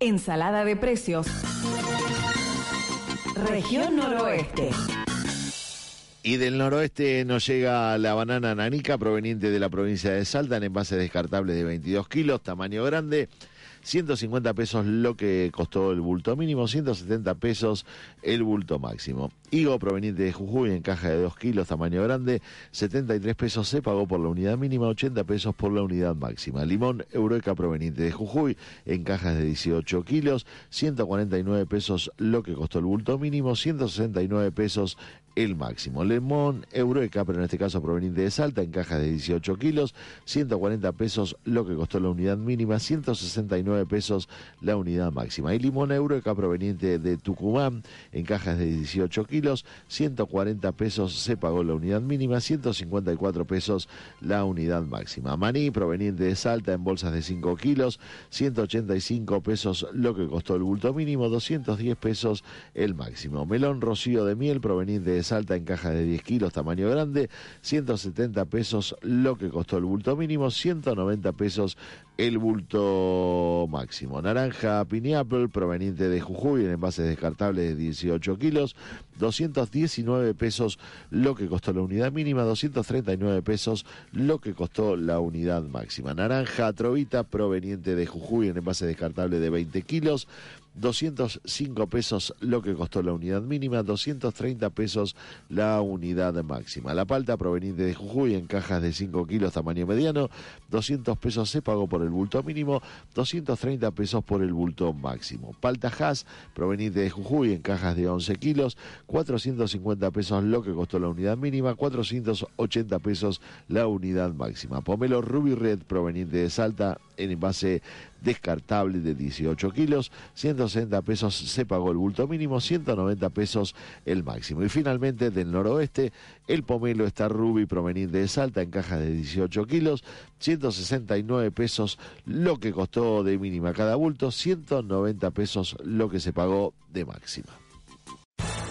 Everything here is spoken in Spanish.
Ensalada de precios. Región Noroeste. Y del noroeste nos llega la banana nanica proveniente de la provincia de Salta en envase descartable de 22 kilos, tamaño grande. 150 pesos lo que costó el bulto mínimo, 170 pesos el bulto máximo. Higo proveniente de Jujuy en caja de 2 kilos, tamaño grande, 73 pesos se pagó por la unidad mínima, 80 pesos por la unidad máxima. Limón Eureka proveniente de Jujuy en cajas de 18 kilos, 149 pesos lo que costó el bulto mínimo, 169 pesos el máximo. Limón Eureka, pero en este caso proveniente de Salta, en cajas de 18 kilos, 140 pesos lo que costó la unidad mínima, 169 pesos la unidad máxima. Y limón Eureka proveniente de Tucumán, en cajas de 18 kilos, 140 pesos se pagó la unidad mínima, 154 pesos la unidad máxima. Maní proveniente de Salta, en bolsas de 5 kilos, 185 pesos lo que costó el bulto mínimo, 210 pesos el máximo. Melón Rocío de Miel proveniente de Salta en caja de 10 kilos, tamaño grande, 170 pesos lo que costó el bulto mínimo, 190 pesos el bulto máximo. Naranja Pineapple, proveniente de Jujuy, en envases descartables de 18 kilos, 219 pesos lo que costó la unidad mínima, 239 pesos lo que costó la unidad máxima. Naranja Trovita, proveniente de Jujuy, en envases descartables de 20 kilos, 205 pesos lo que costó la unidad mínima, 230 pesos la unidad máxima. La palta proveniente de Jujuy en cajas de 5 kilos tamaño mediano, 200 pesos se pagó por el bulto mínimo, 230 pesos por el bulto máximo. Palta Haas proveniente de Jujuy en cajas de 11 kilos, 450 pesos lo que costó la unidad mínima, 480 pesos la unidad máxima. Pomelo Ruby Red proveniente de Salta en envase descartable de 18 kilos, 160 pesos se pagó el bulto mínimo, 190 pesos el máximo. Y finalmente del noroeste, el pomelo está Ruby proveniente de Salta en caja de 18 kilos, 169 pesos lo que costó de mínima cada bulto, 190 pesos lo que se pagó de máxima.